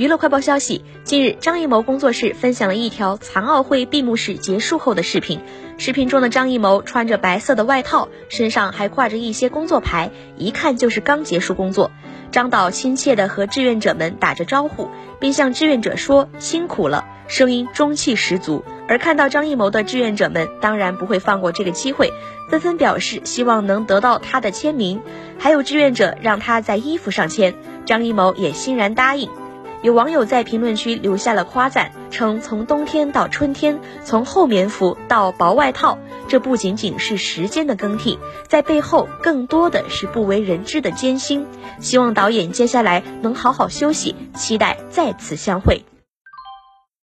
娱乐快报消息：近日，张艺谋工作室分享了一条残奥会闭幕式结束后的视频。视频中的张艺谋穿着白色的外套，身上还挂着一些工作牌，一看就是刚结束工作。张导亲切地和志愿者们打着招呼，并向志愿者说辛苦了，声音中气十足。而看到张艺谋的志愿者们，当然不会放过这个机会，纷纷表示希望能得到他的签名。还有志愿者让他在衣服上签，张艺谋也欣然答应。有网友在评论区留下了夸赞，称从冬天到春天，从厚棉服到薄外套，这不仅仅是时间的更替，在背后更多的是不为人知的艰辛。希望导演接下来能好好休息，期待再次相会。